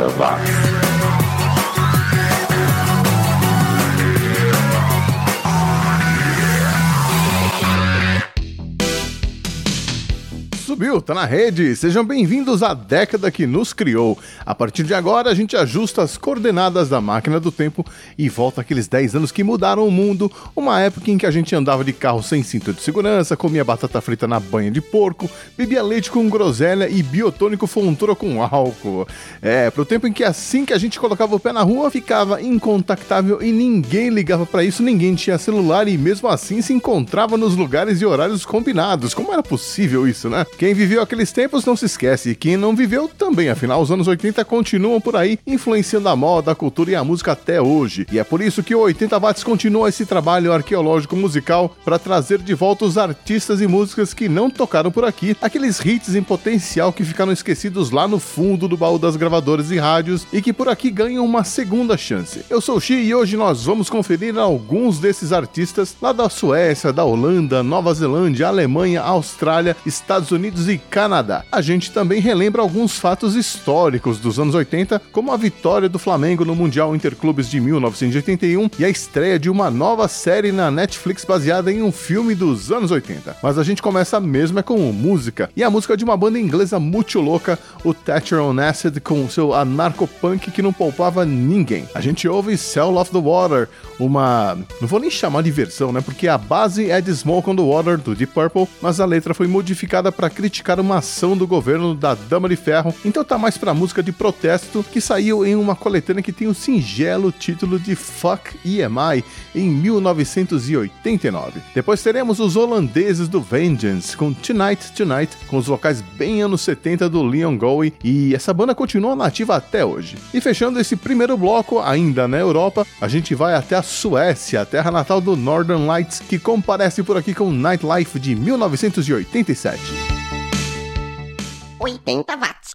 80 watts. Subiu, tá na rede. Sejam bem-vindos à década que nos criou. A partir de agora, a gente ajusta as coordenadas da máquina do tempo e volta aqueles 10 anos que mudaram o mundo. Uma época em que a gente andava de carro sem cinto de segurança, comia batata frita na banha de porco, bebia leite com groselha e biotônico fontura com álcool. É, pro tempo em que assim que a gente colocava o pé na rua, ficava incontactável e ninguém ligava para isso, ninguém tinha celular e mesmo assim se encontrava nos lugares e horários combinados. Como era possível isso, né? Quem viveu aqueles tempos não se esquece, e quem não viveu também, afinal, os anos 80 continuam por aí, influenciando a moda, a cultura e a música até hoje. E é por isso que o 80 Watts continua esse trabalho arqueológico musical para trazer de volta os artistas e músicas que não tocaram por aqui, aqueles hits em potencial que ficaram esquecidos lá no fundo do baú das gravadoras e rádios e que por aqui ganham uma segunda chance. Eu sou o Xi e hoje nós vamos conferir alguns desses artistas lá da Suécia, da Holanda, Nova Zelândia, Alemanha, Austrália, Estados Unidos e Canadá. A gente também relembra alguns fatos históricos dos anos 80, como a vitória do Flamengo no Mundial Interclubes de 1981 e a estreia de uma nova série na Netflix baseada em um filme dos anos 80. Mas a gente começa mesmo é com música, e a música de uma banda inglesa muito louca, o Thatcher on Acid, com seu anarcopunk que não poupava ninguém. A gente ouve Cell of the Water, uma. não vou nem chamar de versão, né? Porque a base é de Smoke on the Water do Deep Purple, mas a letra foi modificada para criticar uma ação do governo da Dama de Ferro, então tá mais pra música de protesto que saiu em uma coletânea que tem o singelo título de Fuck EMI em 1989. Depois teremos os holandeses do Vengeance com Tonight Tonight, com os vocais bem anos 70 do Leon Goey, e essa banda continua nativa até hoje. E fechando esse primeiro bloco, ainda na Europa, a gente vai até a Suécia, a terra natal do Northern Lights, que comparece por aqui com Nightlife de 1987. 80 watts.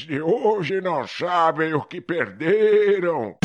De hoje não sabem o que perderam.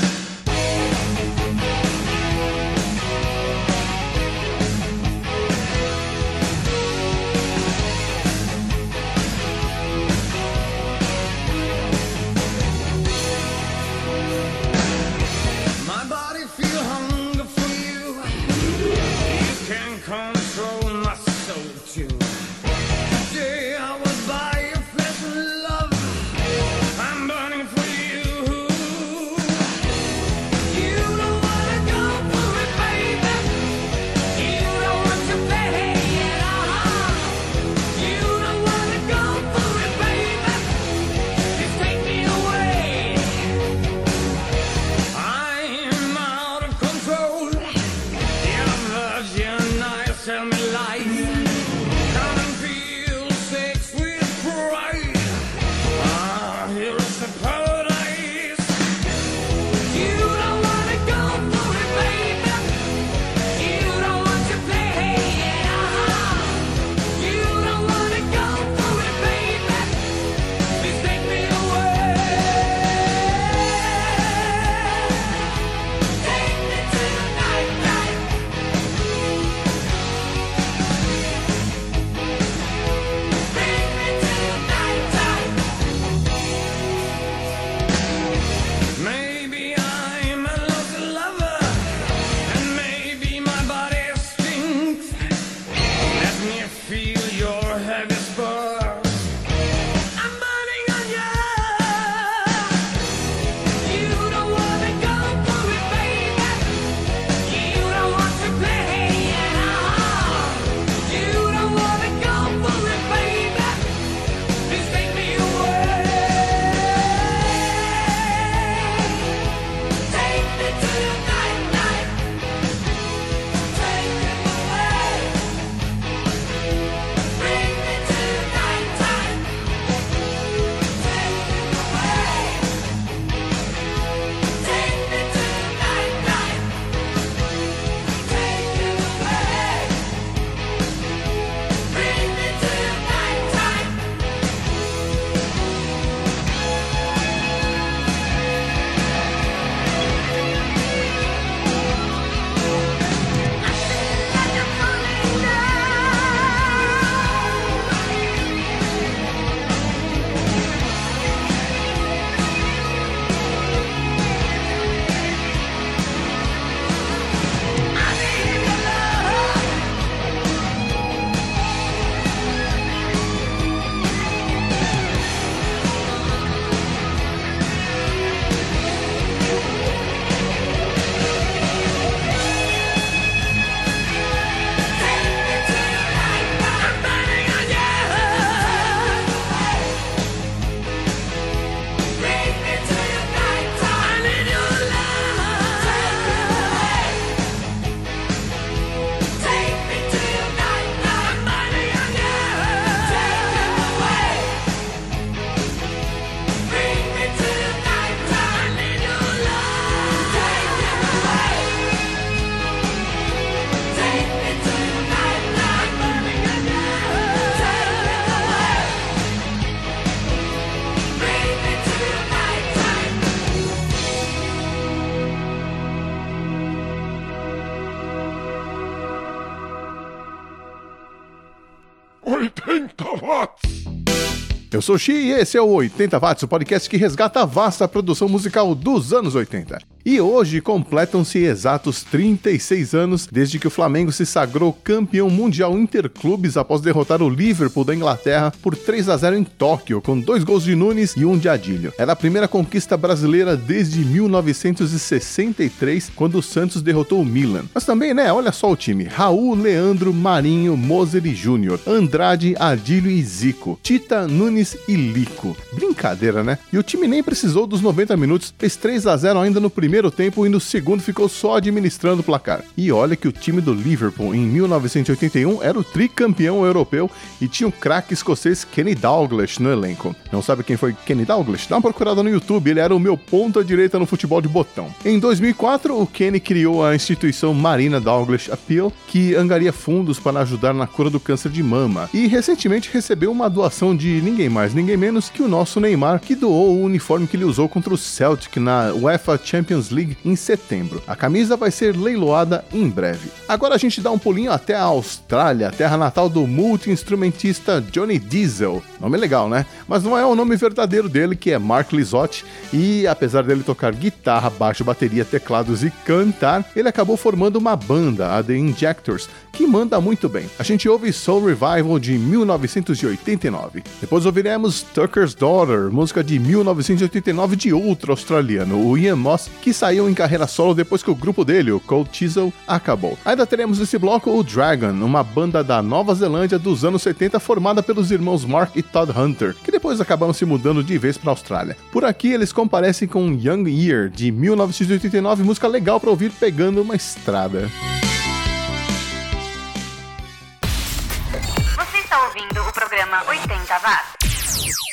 Sou Xi e esse é o 80 Watts, o podcast que resgata a vasta produção musical dos anos 80. E hoje completam-se exatos 36 anos desde que o Flamengo se sagrou campeão mundial interclubes após derrotar o Liverpool da Inglaterra por 3 a 0 em Tóquio, com dois gols de Nunes e um de Adílio. Era a primeira conquista brasileira desde 1963, quando o Santos derrotou o Milan. Mas também, né, olha só o time: Raul, Leandro, Marinho, Moser e Júnior, Andrade, Adílio e Zico, Tita, Nunes e Lico. Brincadeira, né? E o time nem precisou dos 90 minutos, fez 3 a 0 ainda no primeiro primeiro tempo e no segundo ficou só administrando o placar. E olha que o time do Liverpool em 1981 era o tricampeão europeu e tinha o craque escocês Kenny Dalglish no elenco. Não sabe quem foi Kenny Dalglish? Dá uma procurada no YouTube, ele era o meu ponta direita no futebol de botão. Em 2004, o Kenny criou a instituição Marina Dalglish Appeal, que angaria fundos para ajudar na cura do câncer de mama. E recentemente recebeu uma doação de ninguém mais, ninguém menos que o nosso Neymar, que doou o uniforme que ele usou contra o Celtic na UEFA Champions League em setembro. A camisa vai ser leiloada em breve. Agora a gente dá um pulinho até a Austrália, terra natal do multi-instrumentista Johnny Diesel. Nome legal, né? Mas não é o nome verdadeiro dele, que é Mark Lizotti, e apesar dele tocar guitarra, baixo, bateria, teclados e cantar, ele acabou formando uma banda, a The Injectors, que manda muito bem. A gente ouve Soul Revival de 1989. Depois ouviremos Tucker's Daughter, música de 1989 de outro australiano, o Ian Moss, que saiu em carreira solo depois que o grupo dele, o Cold Chisel, acabou. Ainda teremos nesse bloco o Dragon, uma banda da Nova Zelândia dos anos 70 formada pelos irmãos Mark e Todd Hunter, que depois acabaram se mudando de vez para a Austrália. Por aqui eles comparecem com Young Year de 1989, música legal para ouvir pegando uma estrada. Você está ouvindo o programa 80 Watts.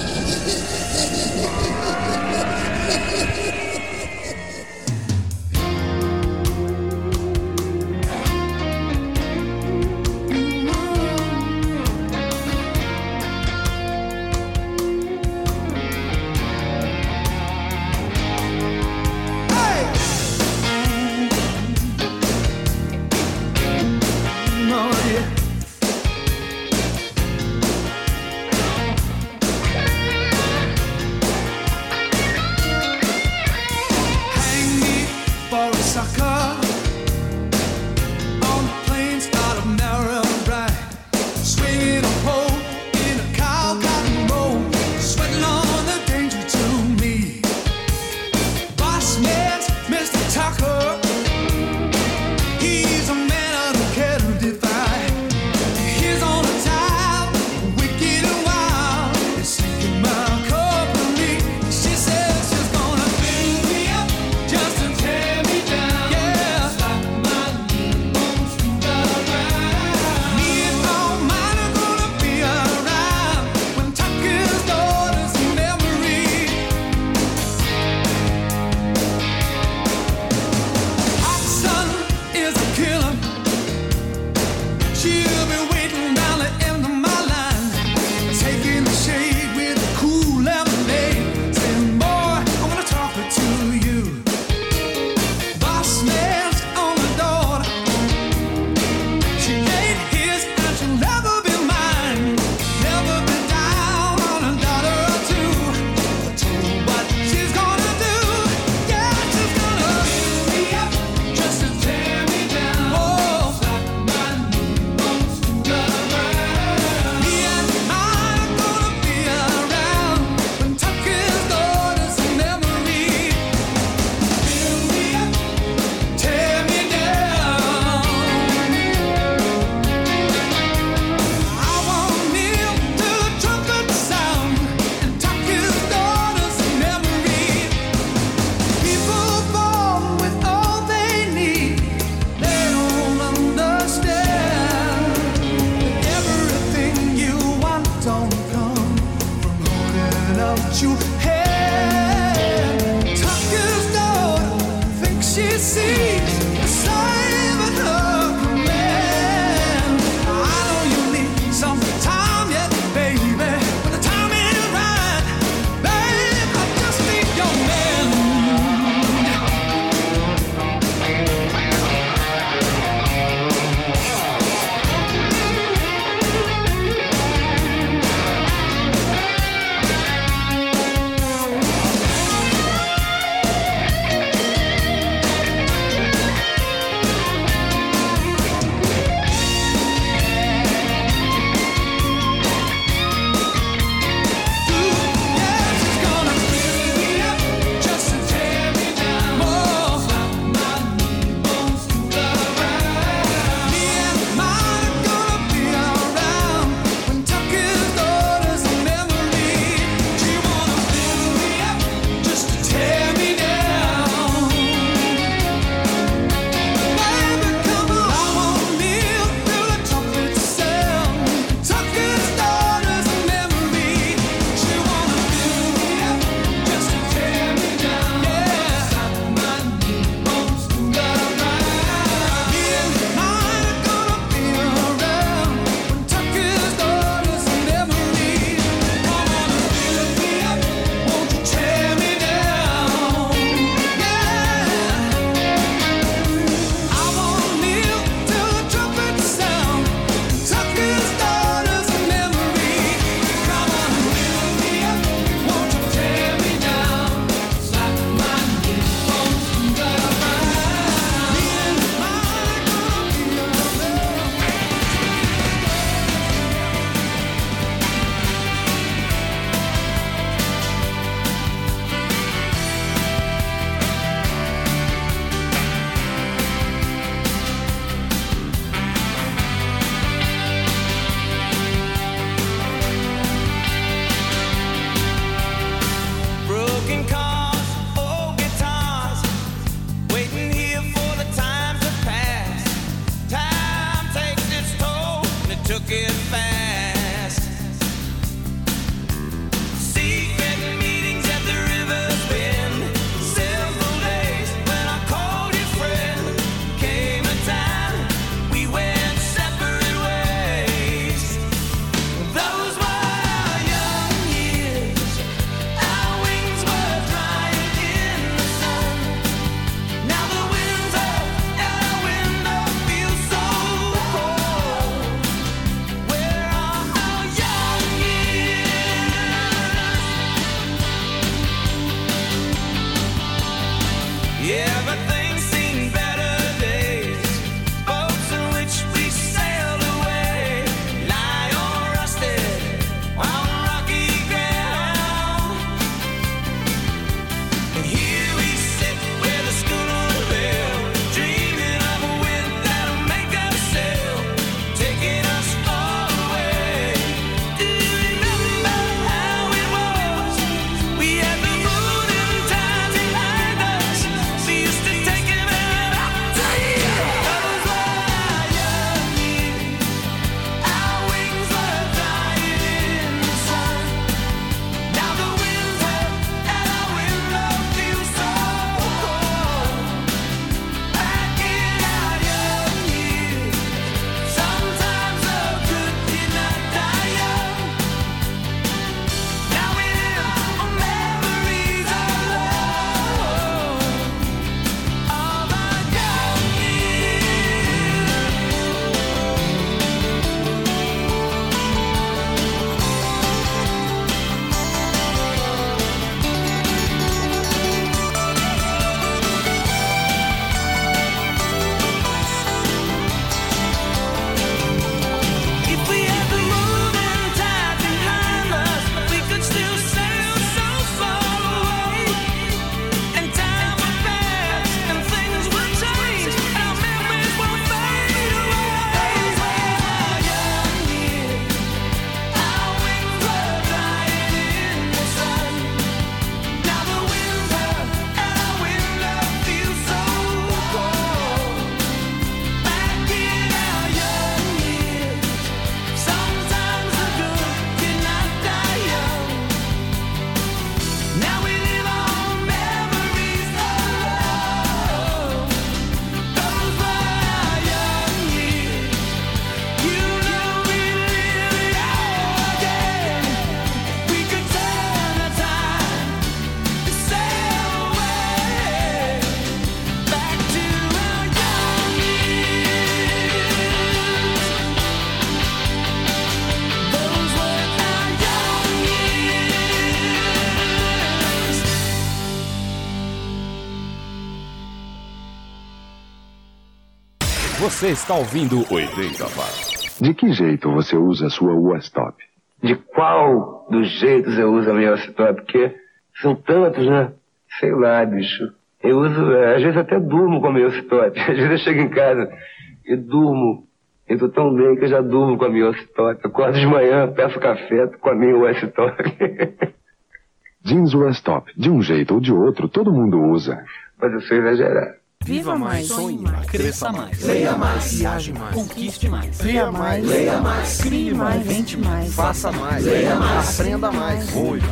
Você está ouvindo 80 watts. De que jeito você usa a sua Westop? De qual dos jeitos eu uso a minha Westop? Porque são tantos, né? Sei lá, bicho. Eu uso, é, às vezes até durmo com a minha Westop. Às vezes eu chego em casa e durmo. Eu tô tão bem que eu já durmo com a minha Westop. Acordo de manhã, peço café com a minha Westop. Jeans Westop. De um jeito ou de outro, todo mundo usa. Mas eu sou exagerado. Viva mais, sonhe mais, cresça mais, leia mais, viaje mais, conquiste mais, leia mais, leia mais, crie mais, invente mais, faça mais, leia mais, aprenda mais,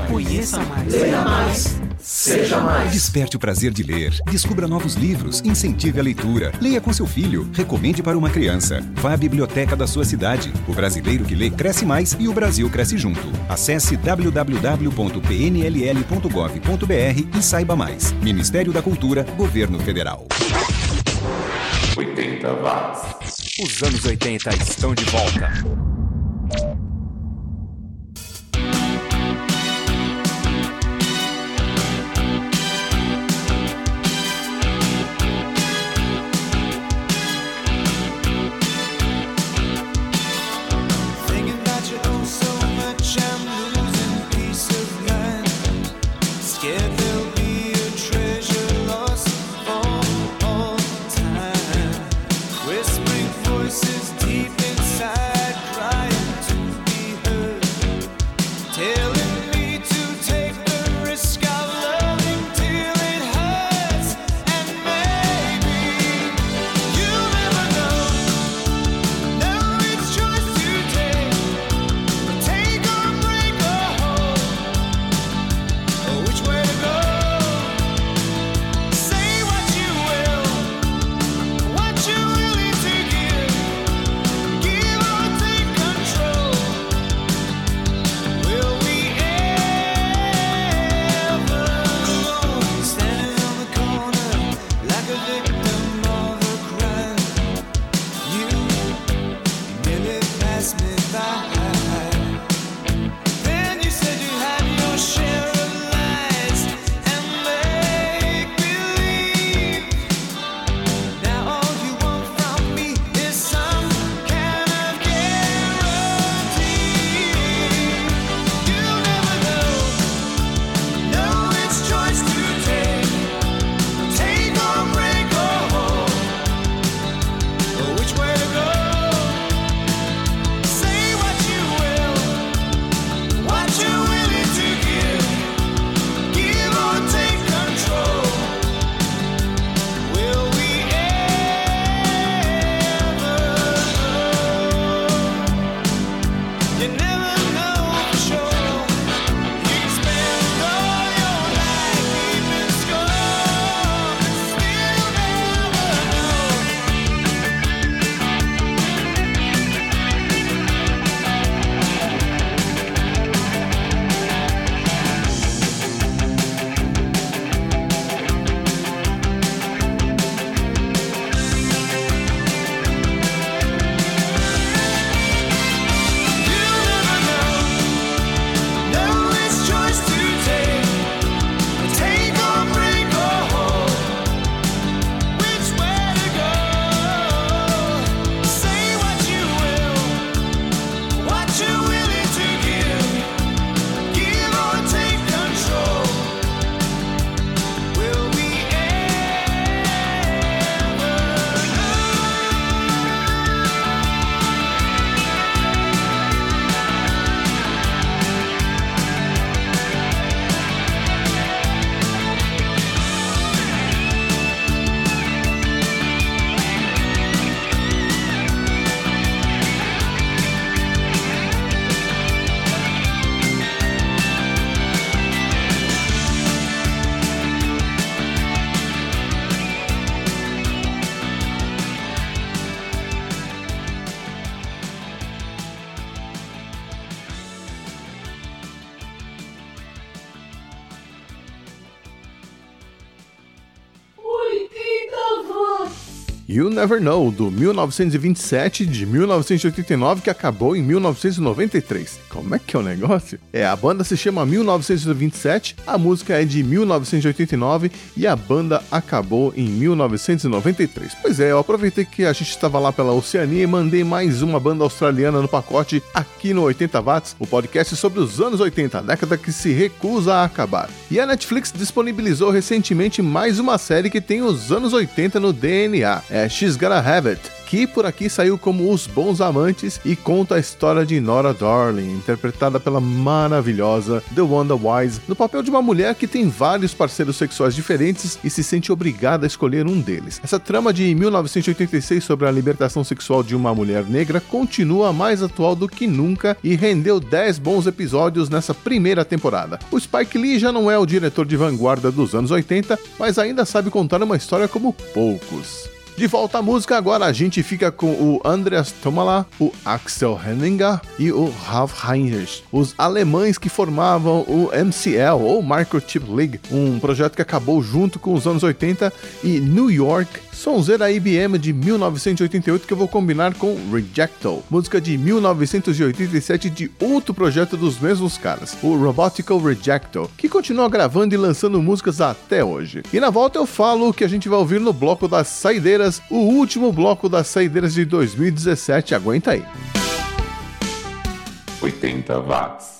conheça mais, leia mais, seja mais. Desperte o prazer de ler, descubra novos livros, incentive a leitura, leia com seu filho, recomende para uma criança. Vá à biblioteca da sua cidade. O brasileiro que lê cresce mais e o Brasil cresce junto. Acesse www.pnll.gov.br e saiba mais. Ministério da Cultura, Governo Federal. 80 watts. Os anos 80 estão de volta. Never Know, do 1927 de 1989, que acabou em 1993. Como é que é o negócio? É, a banda se chama 1927, a música é de 1989 e a banda acabou em 1993. Pois é, eu aproveitei que a gente estava lá pela Oceania e mandei mais uma banda australiana no pacote aqui no 80 Watts, o podcast sobre os anos 80, a década que se recusa a acabar. E a Netflix disponibilizou recentemente mais uma série que tem os anos 80 no DNA, é She's Gotta Have It, que por aqui saiu como Os Bons Amantes e conta a história de Nora Darling, interpretada pela maravilhosa The Wanda Wise, no papel de uma mulher que tem vários parceiros sexuais diferentes e se sente obrigada a escolher um deles. Essa trama de 1986 sobre a libertação sexual de uma mulher negra continua mais atual do que nunca e rendeu 10 bons episódios nessa primeira temporada. O Spike Lee já não é o diretor de vanguarda dos anos 80, mas ainda sabe contar uma história como poucos. De volta à música, agora a gente fica com o Andreas Tomala, o Axel Henninger e o Ralf Heinrich, os alemães que formavam o MCL, ou Microchip League, um projeto que acabou junto com os anos 80 e New York, sonzeira IBM de 1988 que eu vou combinar com Rejecto, música de 1987 de outro projeto dos mesmos caras, o Robotical Rejecto, que continua gravando e lançando músicas até hoje. E na volta eu falo o que a gente vai ouvir no bloco das saideiras o último bloco das saideiras de 2017. Aguenta aí. 80 watts.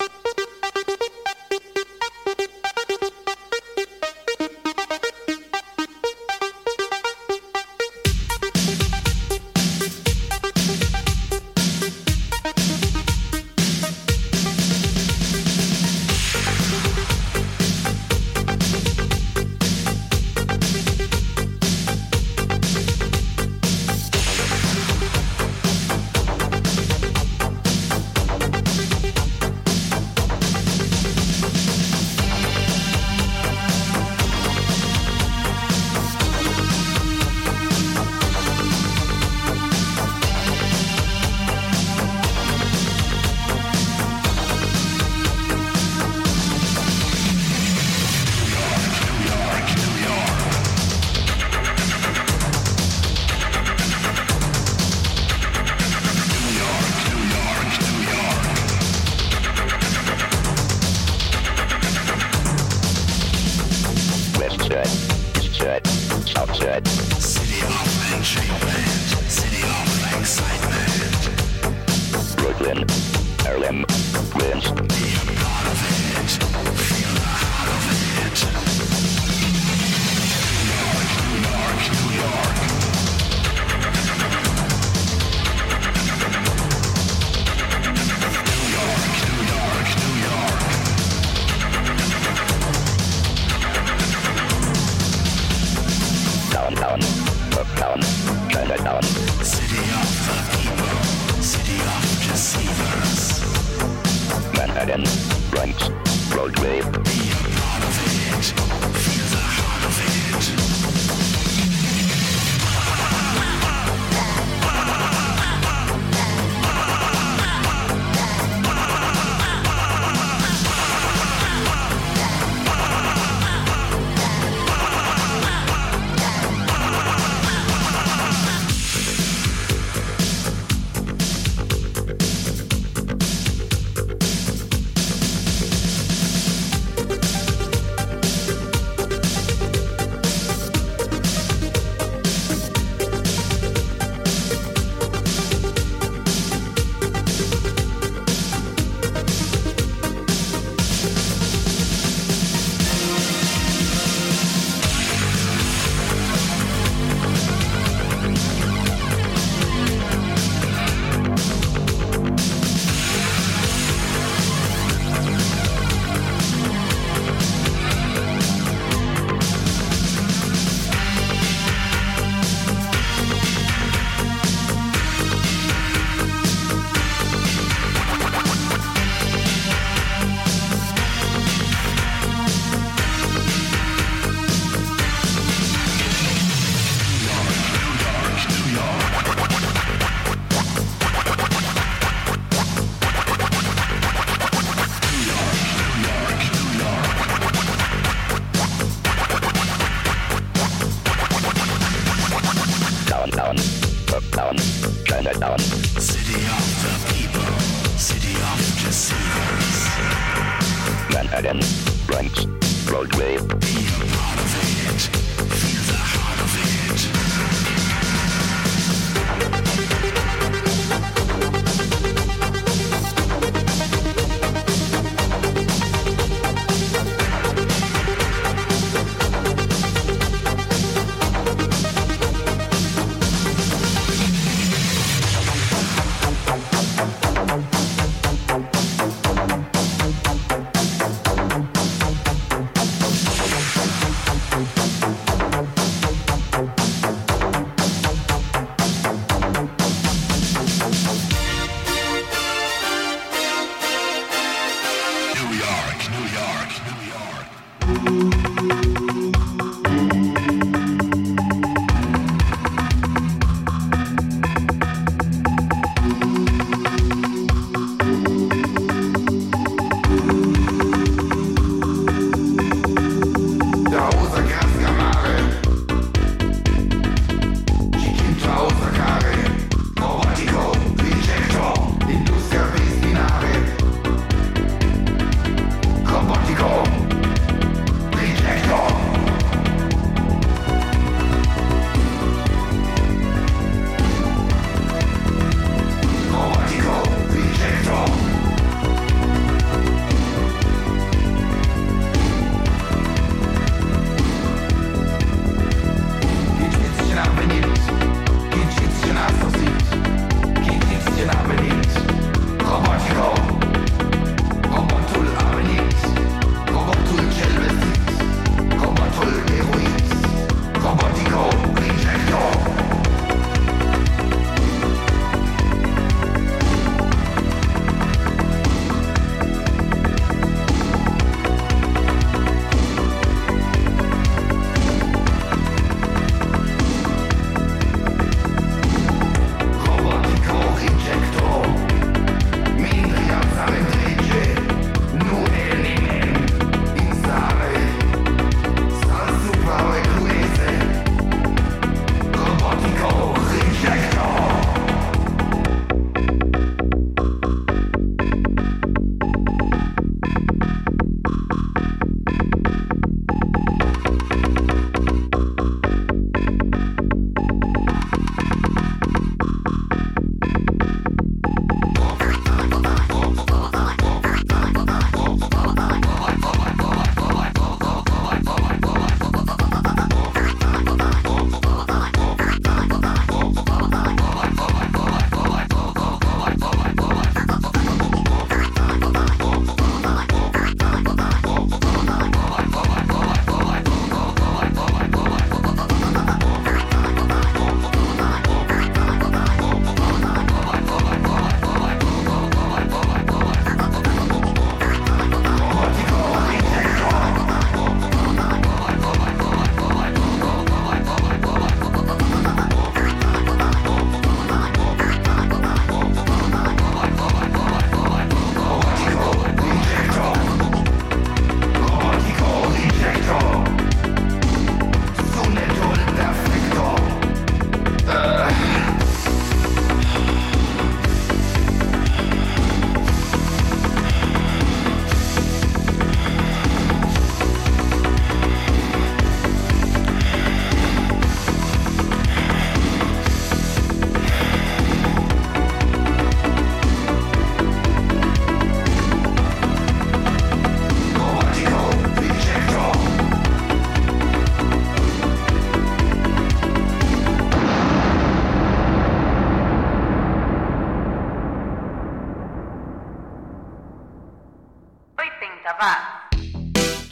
New York.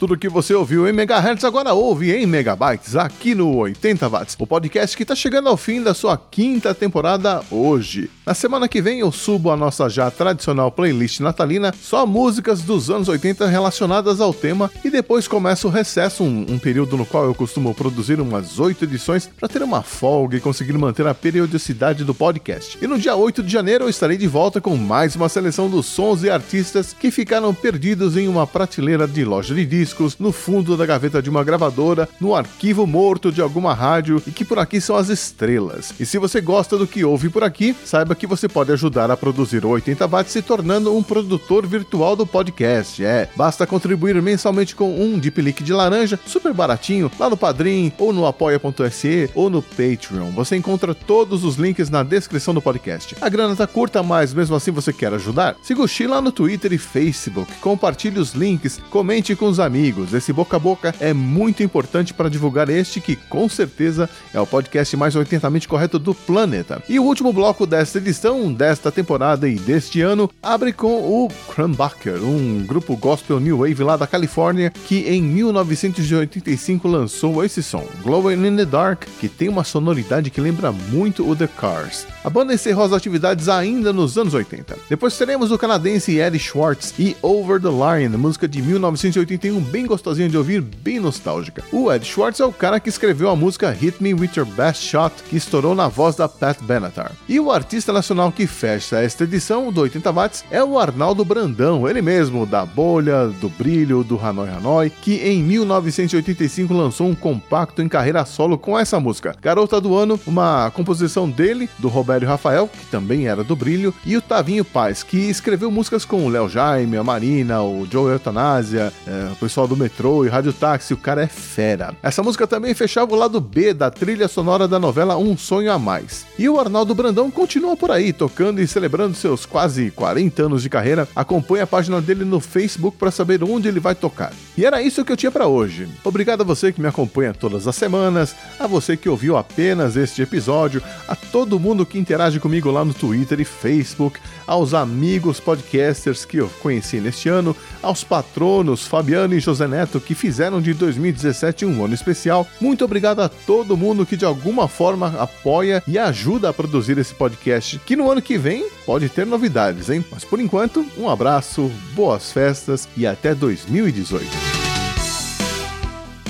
tudo que você ouviu em megahertz agora ouve em megabytes aqui no 80 watts, o podcast que está chegando ao fim da sua quinta temporada hoje. Na semana que vem eu subo a nossa já tradicional playlist natalina, só músicas dos anos 80 relacionadas ao tema, e depois começa o recesso, um, um período no qual eu costumo produzir umas oito edições para ter uma folga e conseguir manter a periodicidade do podcast. E no dia 8 de janeiro eu estarei de volta com mais uma seleção dos sons e artistas que ficaram perdidos em uma prateleira de loja de discos, no fundo da gaveta de uma gravadora, no arquivo morto de alguma rádio e que por aqui são as estrelas. E se você gosta do que ouve por aqui, saiba que você pode ajudar a produzir o 80 watts se tornando um produtor virtual do podcast. É, basta contribuir mensalmente com um Deep Leak de laranja, super baratinho, lá no Padrim, ou no apoia.se, ou no Patreon. Você encontra todos os links na descrição do podcast. A grana tá curta, mas mesmo assim você quer ajudar? Siga o Xi lá no Twitter e Facebook, compartilhe os links, comente com os amigos. Esse boca a boca é muito importante para divulgar este que com certeza é o podcast mais 80mente correto do planeta. E o último bloco desta edição, desta temporada e deste ano, abre com o Crumbacker, um grupo gospel new wave lá da Califórnia que em 1985 lançou esse som, Glowing in the Dark, que tem uma sonoridade que lembra muito o The Cars. A banda encerrou as atividades ainda nos anos 80. Depois teremos o canadense Eddie Schwartz e Over the Line, música de 1981 bem gostosinha de ouvir, bem nostálgica. O Ed Schwartz é o cara que escreveu a música Hit Me With Your Best Shot, que estourou na voz da Pat Benatar. E o artista nacional que fecha esta edição do 80 Watts é o Arnaldo Brandão, ele mesmo, da Bolha, do Brilho, do Hanoi Hanoi, que em 1985 lançou um compacto em carreira solo com essa música. Garota do Ano, uma composição dele, do Roberto Rafael, que também era do Brilho, e o Tavinho Paz, que escreveu músicas com o Léo Jaime, a Marina, o Joe Eutanásia, é, o pessoal do Metrô e Rádio Táxi, o cara é fera. Essa música também fechava o lado B da trilha sonora da novela Um Sonho a Mais. E o Arnaldo Brandão continua por aí, tocando e celebrando seus quase 40 anos de carreira. Acompanhe a página dele no Facebook para saber onde ele vai tocar. E era isso que eu tinha para hoje. Obrigado a você que me acompanha todas as semanas, a você que ouviu apenas este episódio, a todo mundo que interage comigo lá no Twitter e Facebook, aos amigos podcasters que eu conheci neste ano, aos patronos Fabiano e José Neto que fizeram de 2017 um ano especial. Muito obrigado a todo mundo que de alguma forma apoia e ajuda a produzir esse podcast, que no ano que vem pode ter novidades, hein? Mas por enquanto, um abraço, boas festas e até 2018.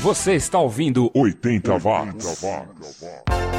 Você está ouvindo 80 watts. Lights